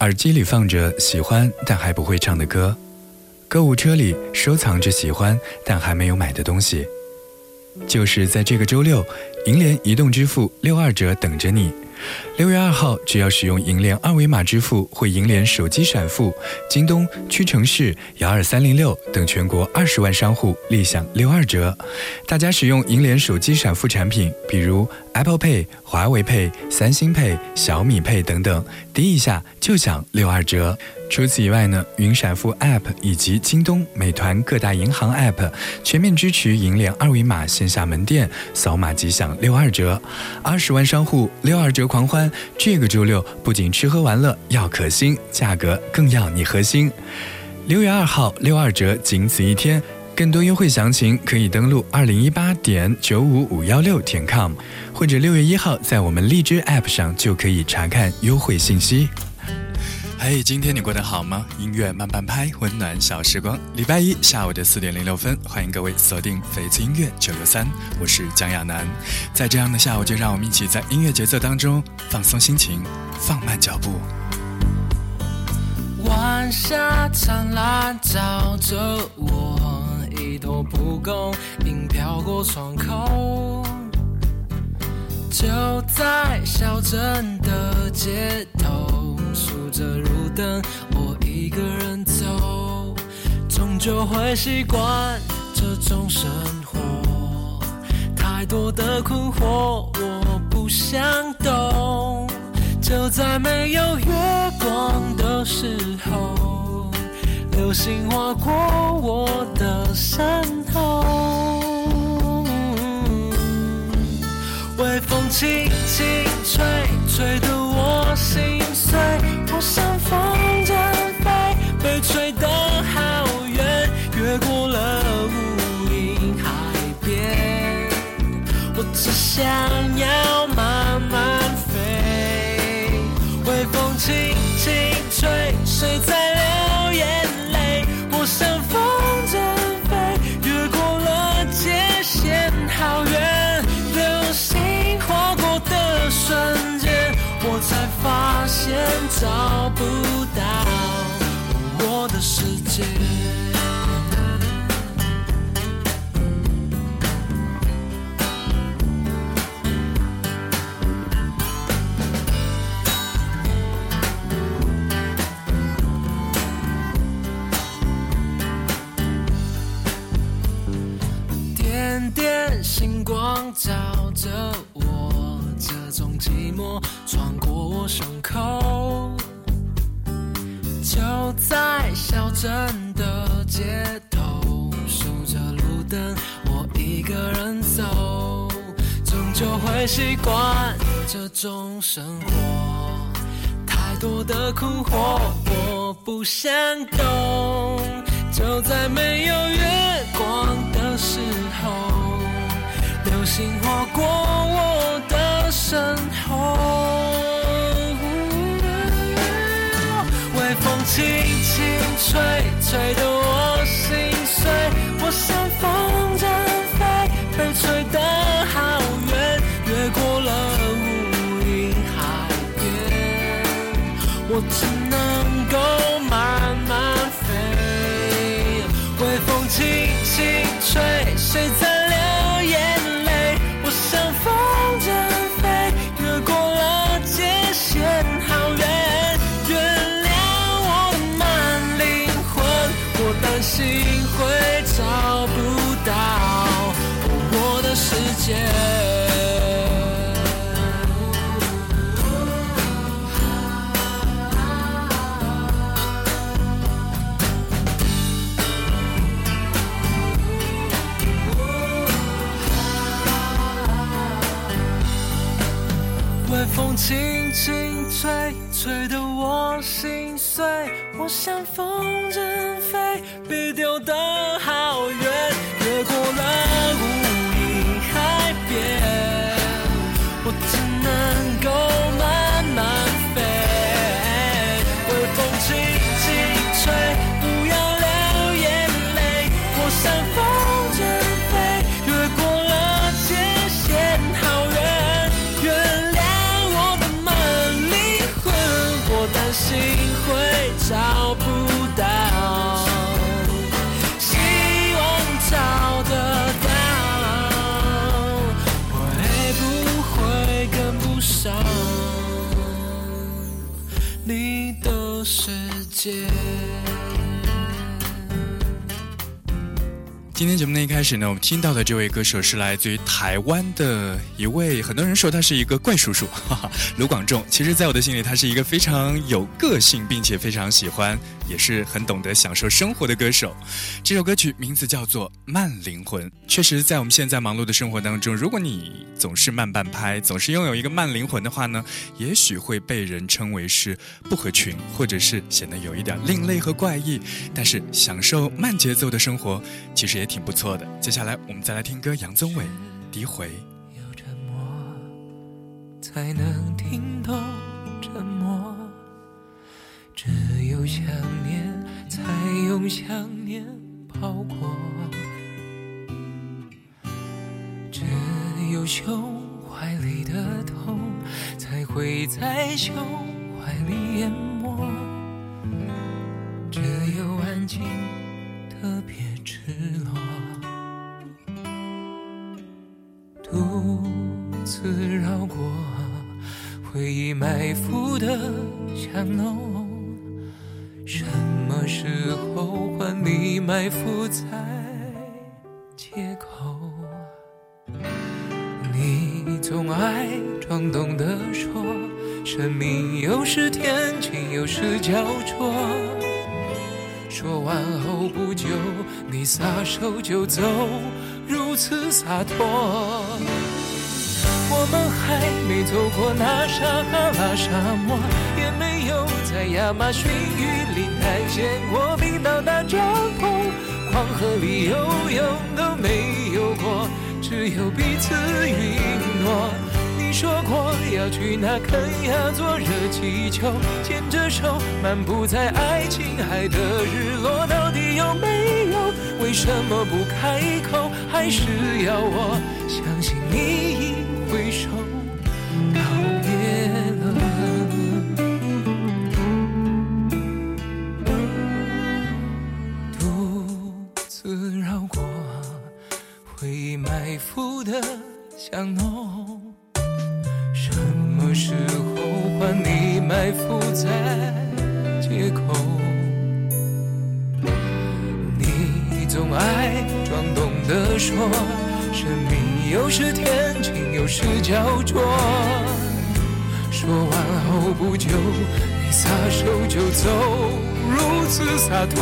耳机里放着喜欢但还不会唱的歌，购物车里收藏着喜欢但还没有买的东西。就是在这个周六，银联移动支付六二折等着你。六月二号，只要使用银联二维码支付会银联手机闪付，京东、屈臣氏、幺二三零六等全国二十万商户立享六二折。大家使用银联手机闪付产品，比如 Apple Pay、华为 Pay、三星 Pay、小米 Pay 等等，滴一下就享六二折。除此以外呢，云闪付 App 以及京东、美团各大银行 App 全面支持银联二维码线下门店扫码即享六二折，二十万商户六二折狂欢。这个周六不仅吃喝玩乐要可心，价格更要你核心。六月二号六二折仅此一天，更多优惠详情可以登录二零一八点九五五幺六点 com，或者六月一号在我们荔枝 App 上就可以查看优惠信息。嘿，今天你过得好吗？音乐慢半拍，温暖小时光。礼拜一下午的四点零六分，欢迎各位锁定翡翠音乐九六三，我是江亚楠。在这样的下午，就让我们一起在音乐节奏当中放松心情，放慢脚步。晚霞灿烂照着我，一朵蒲公英飘过窗口，就在小镇的街头。着路灯，我一个人走，终究会习惯这种生活。太多的困惑，我不想懂。就在没有月光的时候，流星划过我的身后，微风轻轻吹，吹得心碎。我像风筝飞，被吹得好远，越过了无垠海边。我只想要慢慢飞，微风轻轻吹，谁在流眼泪？我像风？找不到我的世界。点点星光照着我，这种寂寞穿过我胸口。就在小镇的街头，数着路灯，我一个人走，终究会习惯这种生活。太多的困惑，我不想懂。就在没有月光的时候，流星划过我的身后。微风轻轻吹，吹得我心碎。我像风筝飞，被吹得好远，越过了无垠海边。我只能够慢慢飞。微风轻轻吹，谁在？我像风筝飞，被丢得好远，今天节目的一开始呢，我们听到的这位歌手是来自于台湾的一位，很多人说他是一个怪叔叔，哈哈，卢广仲。其实，在我的心里，他是一个非常有个性，并且非常喜欢，也是很懂得享受生活的歌手。这首歌曲名字叫做《慢灵魂》。确实，在我们现在忙碌的生活当中，如果你总是慢半拍，总是拥有一个慢灵魂的话呢，也许会被人称为是不合群，或者是显得有一点另类和怪异。但是，享受慢节奏的生活，其实也。挺不错的。接下来我们再来听歌，杨宗纬《诋毁》。有沉默，才能听懂有想念，才用想念包裹；只有胸怀里的痛，才会在胸怀里淹没；只有安静，特别。赤裸，独自绕过回忆埋伏的巷弄，什么时候换你埋伏在街口？你总爱装懂得说，生命有时天晴，有时焦灼。说完后不久，你撒手就走，如此洒脱。我们还没走过那撒哈拉沙漠，也没有在亚马逊雨林探险过冰岛大帐篷，黄河里游泳都没有过，只有彼此允诺。你说过要去那肯亚坐热气球，牵着手漫步在爱琴海的日落，到底有没有？为什么不开口？还是要我相信你埋伏的巷弄。时候换你埋伏在街口，你总爱装懂得说，生命有时天晴，有时焦灼。说完后不久，你撒手就走，如此洒脱。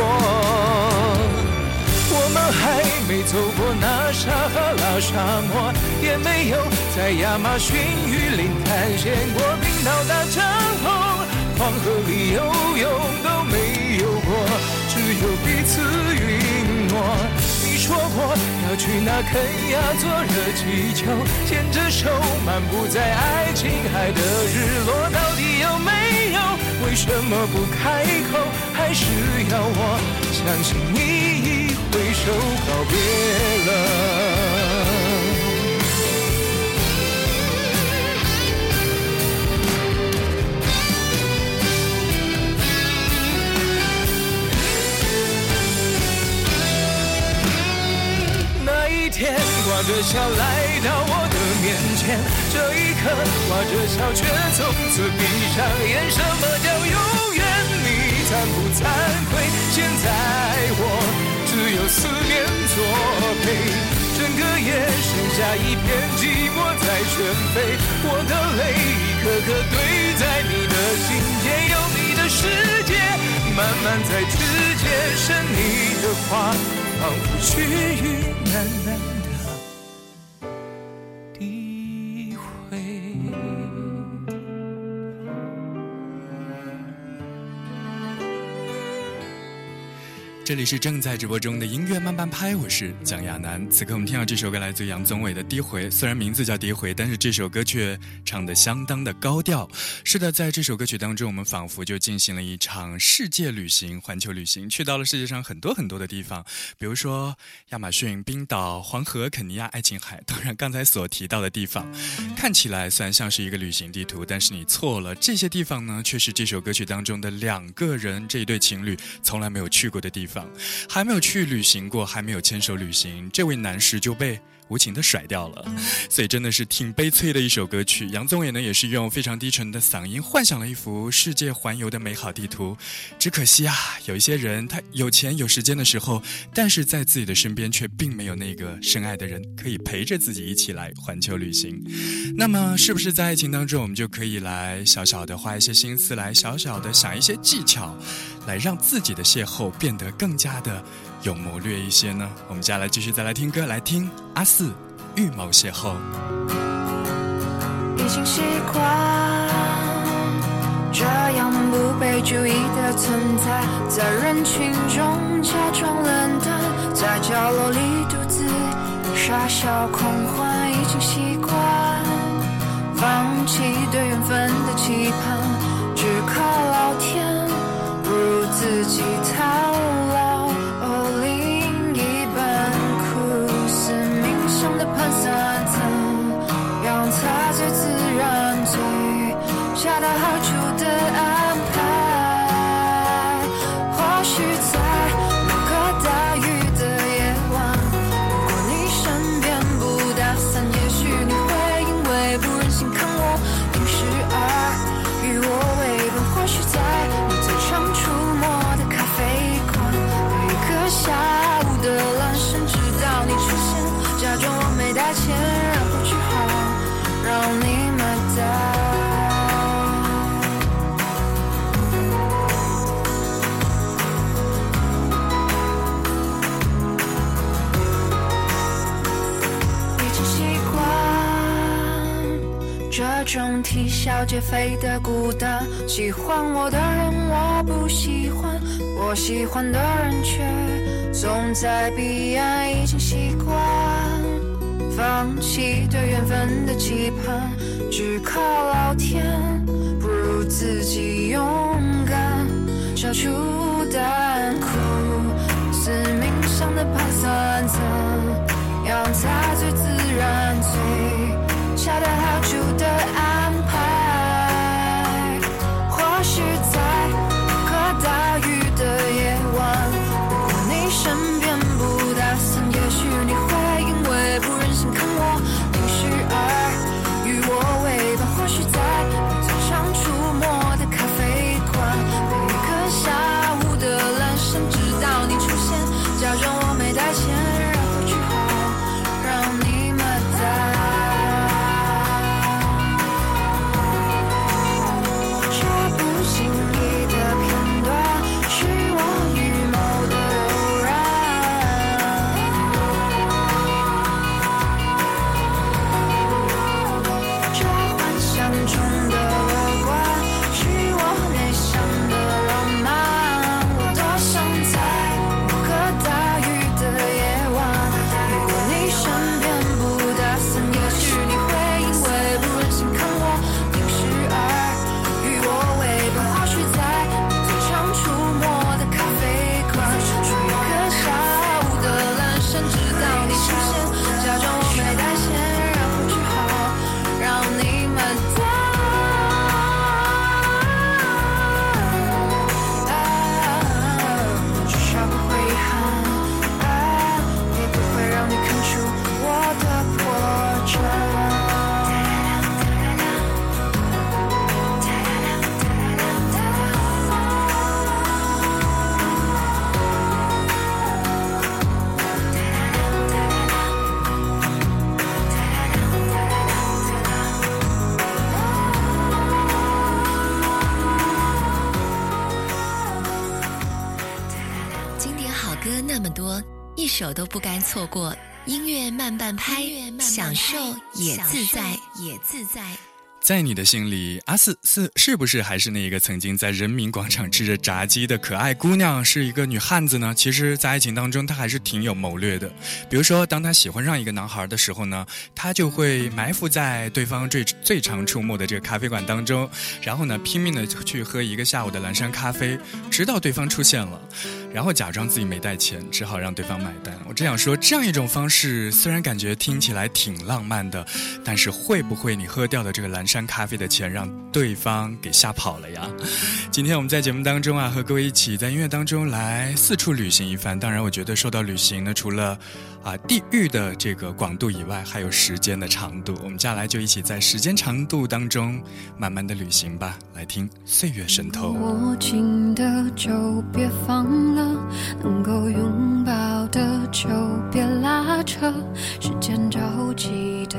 我们还没走过那撒哈拉沙漠，也没有在亚马逊雨林探险过冰岛大帐篷，黄河里游泳都没有过，只有彼此允诺。你说过要去那肯亚坐热气球，牵着手漫步在爱琴海的日落，到底有没有？为什么不开口？还是要我相信你？就告别了。那一天，挂着笑来到我的面前，这一刻，挂着笑却从此闭上眼。什么叫永远？你惭不惭愧？现在我。只有思念作陪，整个夜剩下一片寂寞在喧飞。我的泪一颗颗堆在你的心间，有你的世界，慢慢在指尖生你的话，仿佛须臾喃喃。这里是正在直播中的音乐慢半拍，我是蒋亚楠。此刻我们听到这首歌来自杨宗纬的《低回》，虽然名字叫《低回》，但是这首歌却唱得相当的高调。是的，在这首歌曲当中，我们仿佛就进行了一场世界旅行、环球旅行，去到了世界上很多很多的地方，比如说亚马逊、冰岛、黄河、肯尼亚、爱琴海。当然，刚才所提到的地方，看起来虽然像是一个旅行地图，但是你错了，这些地方呢，却是这首歌曲当中的两个人这一对情侣从来没有去过的地方。还没有去旅行过，还没有牵手旅行，这位男士就被。无情的甩掉了，所以真的是挺悲催的一首歌曲。杨宗纬呢，也是用非常低沉的嗓音幻想了一幅世界环游的美好地图。只可惜啊，有一些人他有钱有时间的时候，但是在自己的身边却并没有那个深爱的人可以陪着自己一起来环球旅行。那么，是不是在爱情当中，我们就可以来小小的花一些心思，来小小的想一些技巧，来让自己的邂逅变得更加的？有谋略一些呢？我们接下来继续再来听歌，来听阿四预谋邂逅。已经习惯这样不被注意的存在，在人群中假装冷淡，在角落里独自傻笑狂欢。已经习惯放弃对缘分的期盼，只靠老天，不如自己 shine. 种啼笑皆非的孤单，喜欢我的人我不喜欢，我喜欢的人却总在彼岸。已经习惯放弃对缘分的期盼，只靠老天，不如自己勇敢，消除胆苦。死命上的盘算，怎样才最自然？最恰到好处错过，音乐慢半拍，享受也自在，也自在。在你的心里，阿四是是不是还是那一个曾经在人民广场吃着炸鸡的可爱姑娘，是一个女汉子呢？其实，在爱情当中，她还是挺有谋略的。比如说，当她喜欢上一个男孩的时候呢，她就会埋伏在对方最最常出没的这个咖啡馆当中，然后呢，拼命的去喝一个下午的蓝山咖啡，直到对方出现了，然后假装自己没带钱，只好让对方买单。我只想说，这样一种方式虽然感觉听起来挺浪漫的，但是会不会你喝掉的这个蓝？山咖啡的钱让对方给吓跑了呀！今天我们在节目当中啊，和各位一起在音乐当中来四处旅行一番。当然，我觉得说到旅行呢，除了啊地域的这个广度以外，还有时间的长度。我们接下来就一起在时间长度当中慢慢的旅行吧。来听《岁月神偷》。握紧的就别放了，能够拥抱的就别拉扯，时间着急的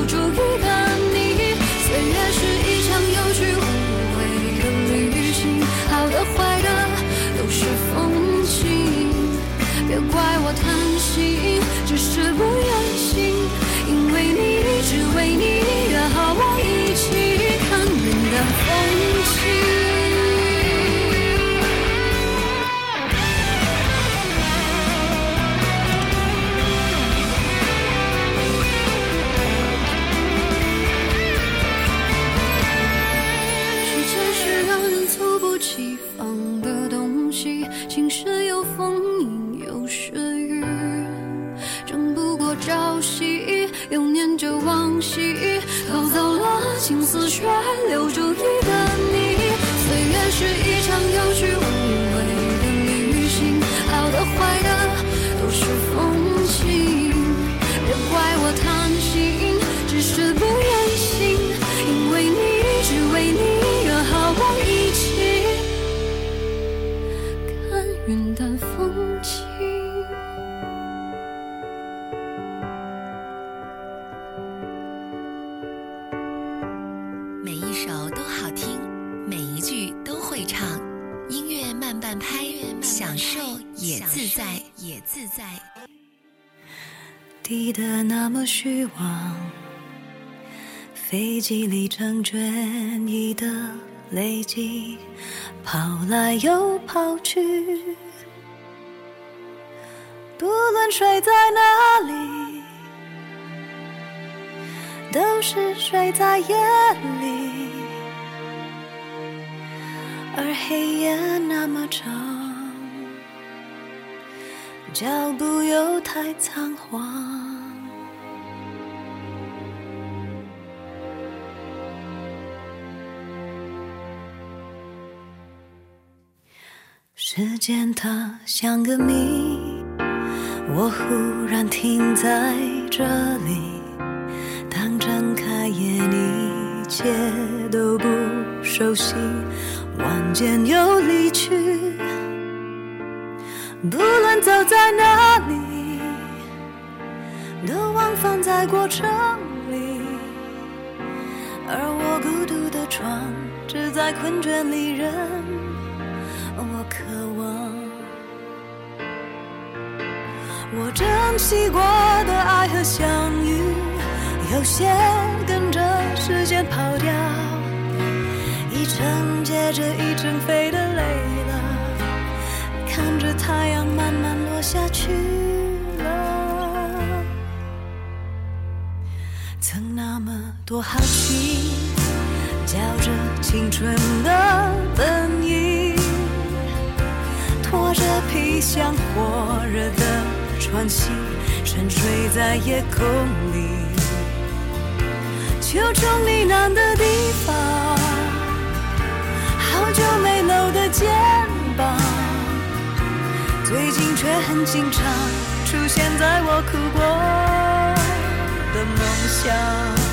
不住。是一场游戏自在低的那么虚妄，飞机里成卷意的累积，跑来又跑去。不论睡在哪里，都是睡在夜里，而黑夜那么长。脚步又太仓皇。时间它像个谜，我忽然停在这里，当睁开眼，一切都不熟悉，晚间又离去。不论走在哪里，都往返在过程里，而我孤独的床，只在困倦里任我渴望。我珍惜过的爱和相遇，有些跟着时间跑掉，一程接着一程飞的慢慢落下去了。曾那么多好奇，叫着青春的本意，拖着皮箱火热的喘息，沉睡在夜空里。秋虫呢喃的地方，好久没搂的肩膀，最近却很经常出现在我哭过的梦乡。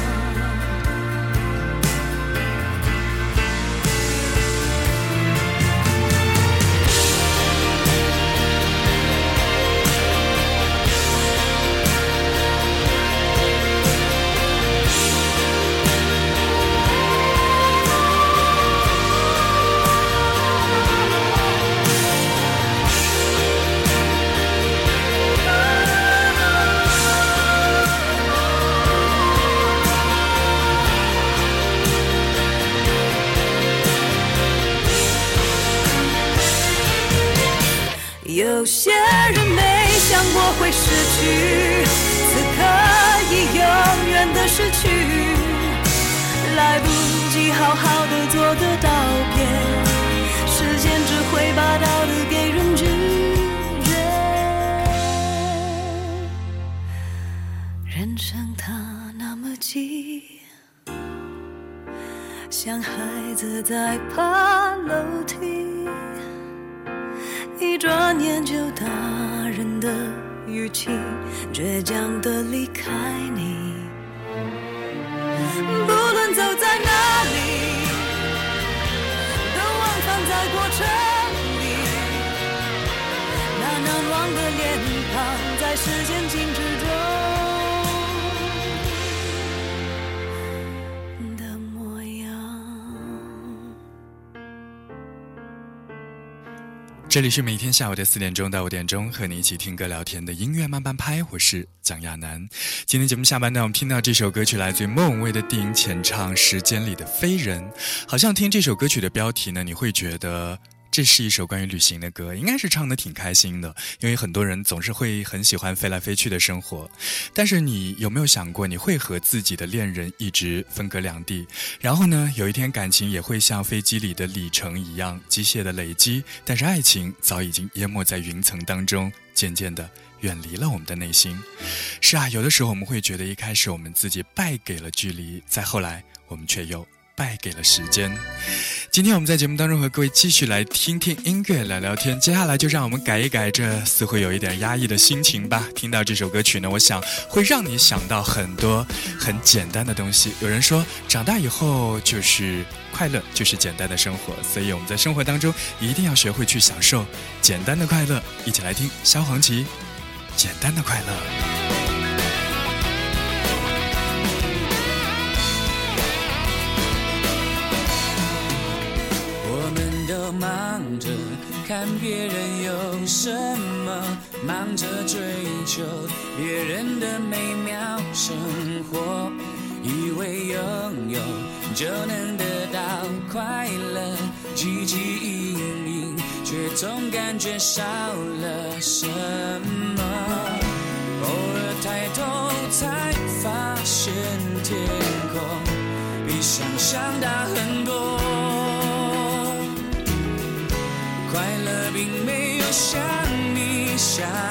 倔强的离开你。不论走在哪里，都忘穿在过程里。那难忘的脸庞，在时间静止这里是每天下午的四点钟到五点钟，和你一起听歌聊天的音乐慢半拍，我是蒋亚楠。今天节目下半段，我们听到这首歌曲来自于莫文蔚的电影前唱《时间里的飞人》，好像听这首歌曲的标题呢，你会觉得。这是一首关于旅行的歌，应该是唱的挺开心的，因为很多人总是会很喜欢飞来飞去的生活。但是你有没有想过，你会和自己的恋人一直分隔两地，然后呢，有一天感情也会像飞机里的里程一样机械的累积，但是爱情早已经淹没在云层当中，渐渐的远离了我们的内心。是啊，有的时候我们会觉得一开始我们自己败给了距离，再后来我们却又。败给了时间。今天我们在节目当中和各位继续来听听音乐，聊聊天。接下来就让我们改一改这似乎有一点压抑的心情吧。听到这首歌曲呢，我想会让你想到很多很简单的东西。有人说，长大以后就是快乐，就是简单的生活。所以我们在生活当中一定要学会去享受简单的快乐。一起来听萧煌奇《简单的快乐》。忙着看别人有什么，忙着追求别人的美妙生活，以为拥有就能得到快乐，汲汲营营，却总感觉少了什么。偶尔抬头才发现天空比想象大很多。想你想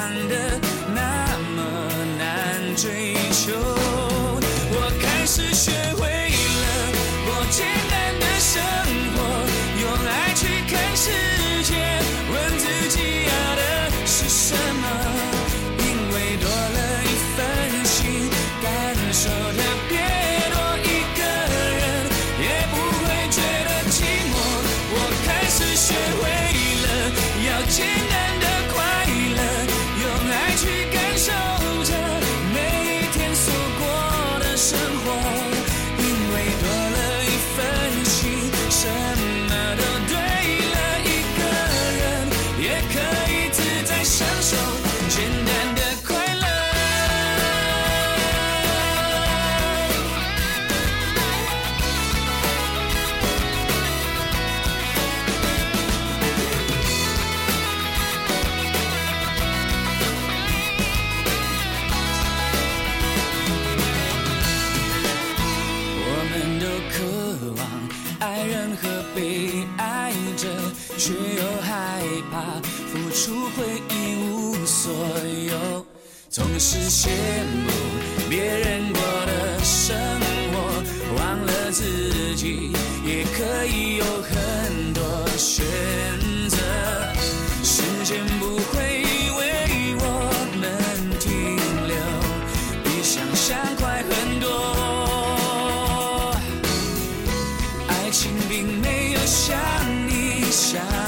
并没有想你想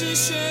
我开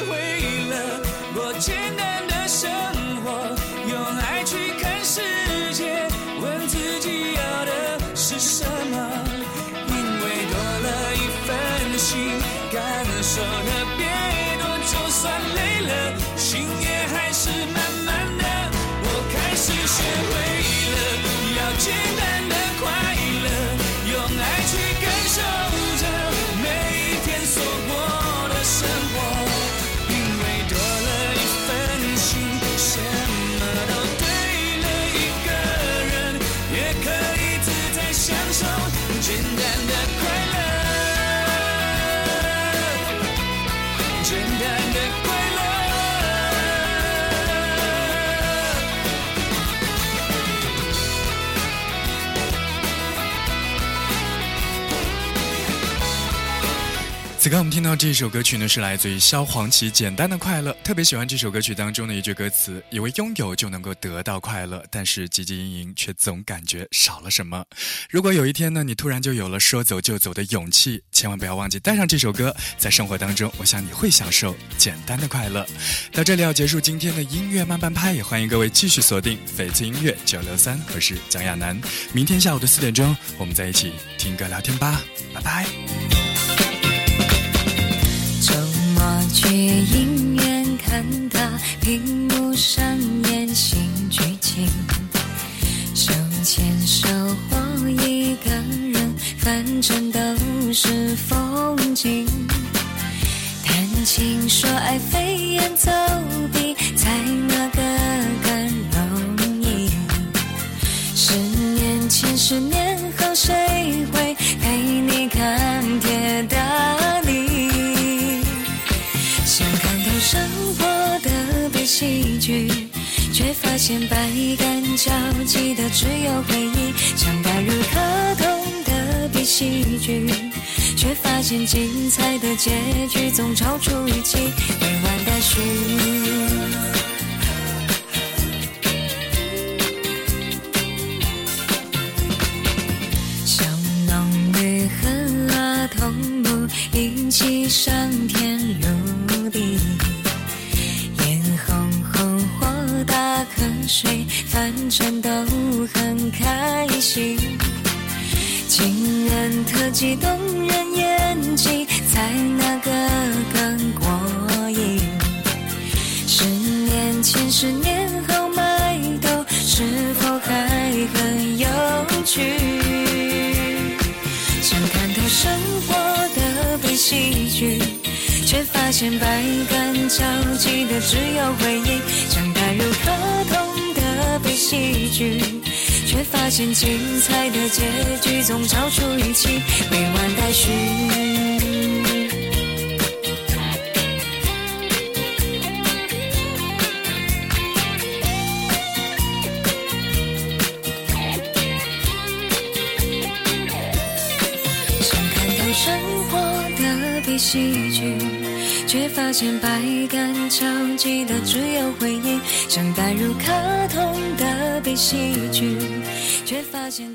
此刻我们听到这首歌曲呢，是来自于萧煌奇《简单的快乐》。特别喜欢这首歌曲当中的一句歌词：“以为拥有就能够得到快乐，但是汲汲营营却总感觉少了什么。”如果有一天呢，你突然就有了说走就走的勇气，千万不要忘记带上这首歌，在生活当中，我想你会享受简单的快乐。到这里要结束今天的音乐慢半拍，也欢迎各位继续锁定翡翠音乐九六三，我是蒋亚楠。明天下午的四点钟，我们在一起听歌聊天吧，拜拜。周末去影院看他屏幕上演新剧情，手牵手或一个人，反正都是风景。谈情说爱飞檐走壁的悲喜剧，却发现百感交集的只有回忆。像带入卡通的比喜剧，却发现精彩的结局总超出预期，未完待续。小农女和阿童木一起上天打瞌睡，反正都很开心。情人特技动人演技，猜哪个更过瘾？十年前，十年后买豆是否还很有趣？想看透生活的悲喜剧，却发现百感交集的只有回。戏剧却发现精彩的结局总超出预期未完待续想看透生活的悲喜剧却发现百感交集的只有回忆想带入卡通的被戏剧，却发现。